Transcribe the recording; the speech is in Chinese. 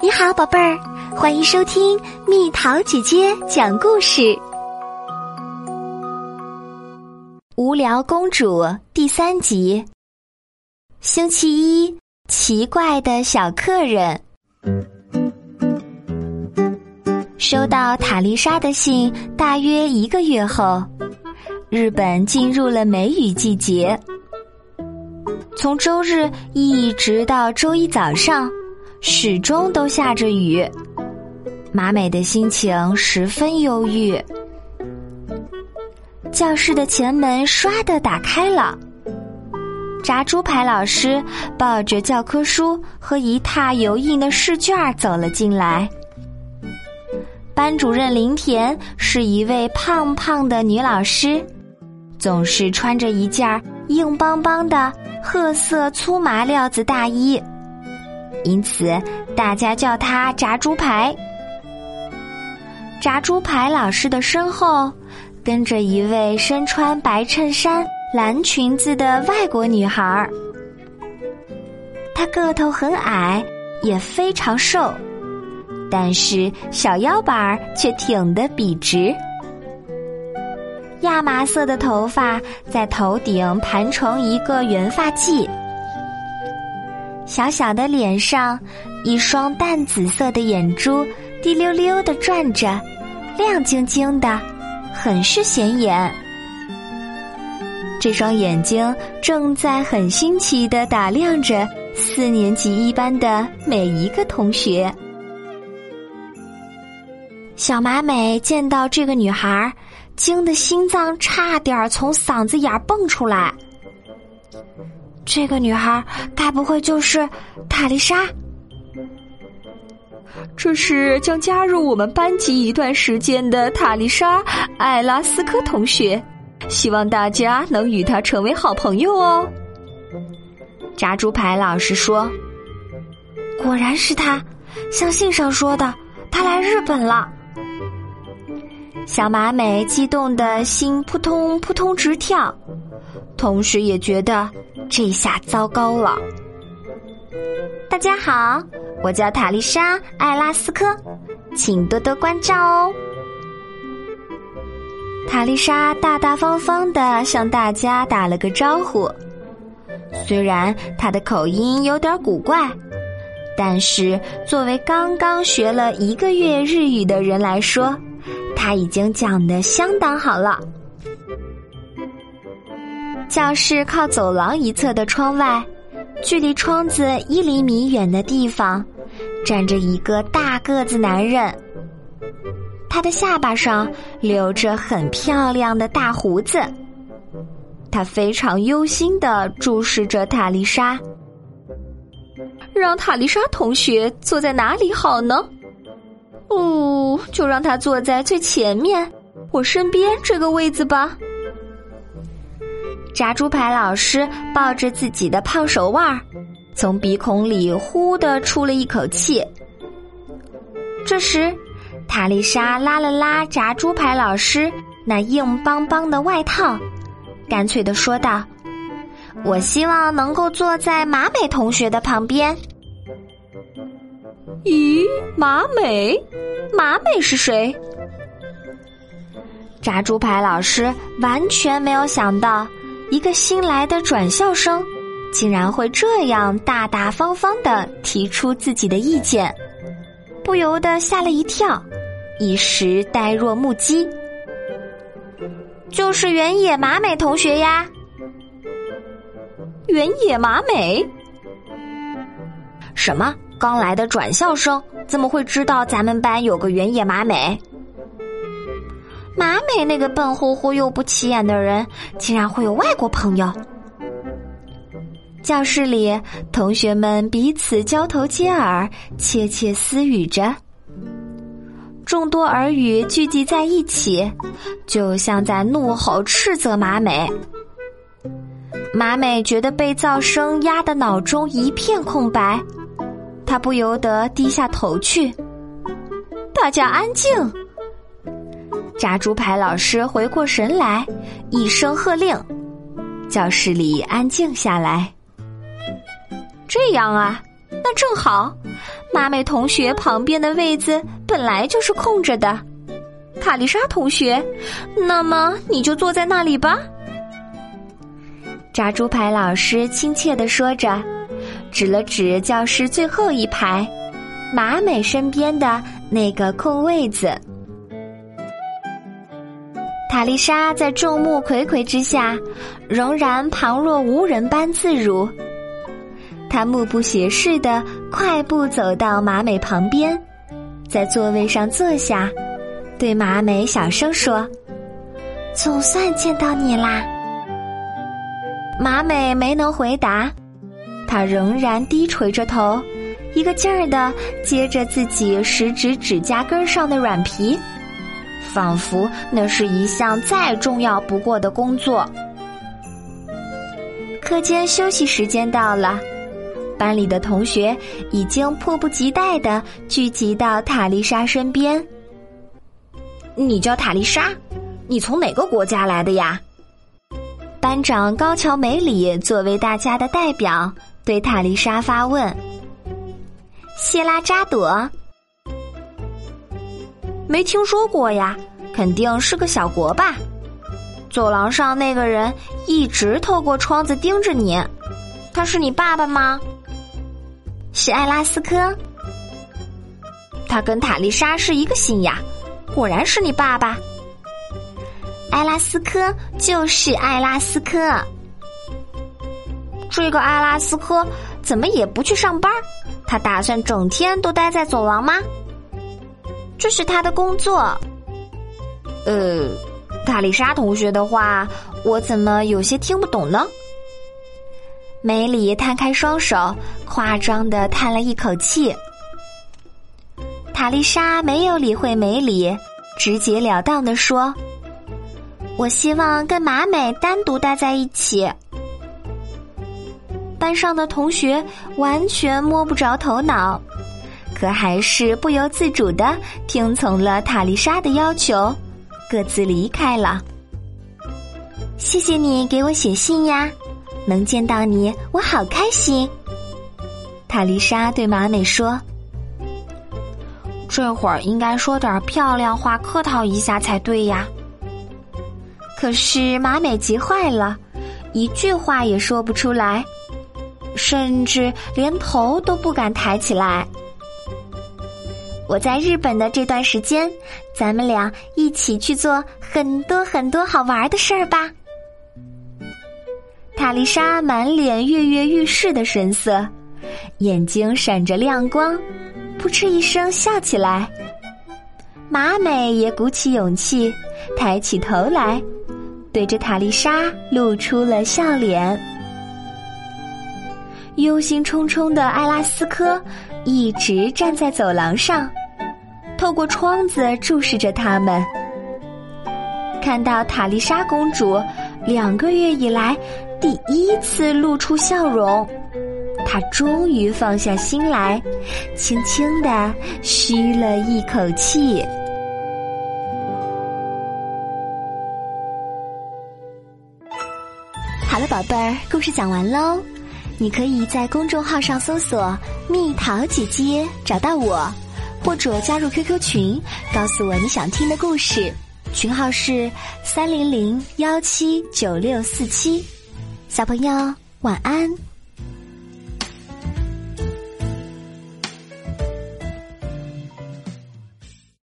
你好，宝贝儿，欢迎收听蜜桃姐姐讲故事。无聊公主第三集。星期一，奇怪的小客人。收到塔丽莎的信，大约一个月后，日本进入了梅雨季节。从周日一直到周一早上。始终都下着雨，马美的心情十分忧郁。教室的前门唰的打开了，炸猪排老师抱着教科书和一沓油印的试卷走了进来。班主任林田是一位胖胖的女老师，总是穿着一件硬邦邦的褐色粗麻料子大衣。因此，大家叫他炸猪排。炸猪排老师的身后，跟着一位身穿白衬衫、蓝裙子的外国女孩儿。她个头很矮，也非常瘦，但是小腰板儿却挺得笔直。亚麻色的头发在头顶盘成一个圆发髻。小小的脸上，一双淡紫色的眼珠滴溜溜的转着，亮晶晶的，很是显眼。这双眼睛正在很新奇的打量着四年级一班的每一个同学。小马美见到这个女孩，惊得心脏差点从嗓子眼蹦出来。这个女孩该不会就是塔丽莎？这是将加入我们班级一段时间的塔丽莎·艾拉斯科同学，希望大家能与她成为好朋友哦。炸猪排老师说：“果然是他，像信上说的，他来日本了。”小马美激动的心扑通扑通直跳，同时也觉得。这下糟糕了！大家好，我叫塔丽莎·艾拉斯科，请多多关照哦。塔丽莎大大方方的向大家打了个招呼，虽然她的口音有点古怪，但是作为刚刚学了一个月日语的人来说，她已经讲的相当好了。教室靠走廊一侧的窗外，距离窗子一厘米远的地方，站着一个大个子男人。他的下巴上留着很漂亮的大胡子。他非常忧心的注视着塔丽莎。让塔丽莎同学坐在哪里好呢？哦，就让她坐在最前面，我身边这个位子吧。炸猪排老师抱着自己的胖手腕，从鼻孔里呼的出了一口气。这时，塔丽莎拉了拉炸猪排老师那硬邦邦的外套，干脆的说道：“我希望能够坐在马美同学的旁边。”咦，马美？马美是谁？炸猪排老师完全没有想到。一个新来的转校生，竟然会这样大大方方的提出自己的意见，不由得吓了一跳，一时呆若木鸡。就是原野麻美同学呀，原野麻美？什么？刚来的转校生怎么会知道咱们班有个原野麻美？马美那个笨乎乎又不起眼的人，竟然会有外国朋友。教室里，同学们彼此交头接耳，窃窃私语着。众多耳语聚集在一起，就像在怒吼斥责马美。马美觉得被噪声压得脑中一片空白，她不由得低下头去。大家安静。炸猪排老师回过神来，一声喝令，教室里安静下来。这样啊，那正好，马美同学旁边的位子本来就是空着的。塔丽莎同学，那么你就坐在那里吧。炸猪排老师亲切的说着，指了指教室最后一排，马美身边的那个空位子。塔丽莎在众目睽睽之下，仍然旁若无人般自如。她目不斜视的快步走到马美旁边，在座位上坐下，对马美小声说：“总算见到你啦。”马美没能回答，她仍然低垂着头，一个劲儿的接着自己食指指甲根上的软皮。仿佛那是一项再重要不过的工作。课间休息时间到了，班里的同学已经迫不及待的聚集到塔丽莎身边。你叫塔丽莎？你从哪个国家来的呀？班长高桥美里作为大家的代表，对塔丽莎发问：“谢拉扎朵。”没听说过呀，肯定是个小国吧。走廊上那个人一直透过窗子盯着你，他是你爸爸吗？是艾拉斯科。他跟塔丽莎是一个姓呀，果然是你爸爸。艾拉斯科就是艾拉斯科。这个艾拉斯科怎么也不去上班？他打算整天都待在走廊吗？这是他的工作。呃，塔丽莎同学的话，我怎么有些听不懂呢？梅里摊开双手，夸张的叹了一口气。塔丽莎没有理会梅里，直截了当的说：“我希望跟马美单独待在一起。”班上的同学完全摸不着头脑。可还是不由自主的听从了塔丽莎的要求，各自离开了。谢谢你给我写信呀，能见到你我好开心。塔丽莎对马美说：“这会儿应该说点漂亮话客套一下才对呀。”可是马美急坏了，一句话也说不出来，甚至连头都不敢抬起来。我在日本的这段时间，咱们俩一起去做很多很多好玩的事儿吧。塔丽莎满脸跃跃欲试的神色，眼睛闪着亮光，扑哧一声笑起来。马美也鼓起勇气，抬起头来，对着塔丽莎露出了笑脸。忧心忡忡的艾拉斯科一直站在走廊上。透过窗子注视着他们，看到塔丽莎公主两个月以来第一次露出笑容，她终于放下心来，轻轻的吁了一口气。好了，宝贝儿，故事讲完喽。你可以在公众号上搜索“蜜桃姐姐”，找到我。或者加入 QQ 群，告诉我你想听的故事，群号是三零零幺七九六四七。小朋友，晚安。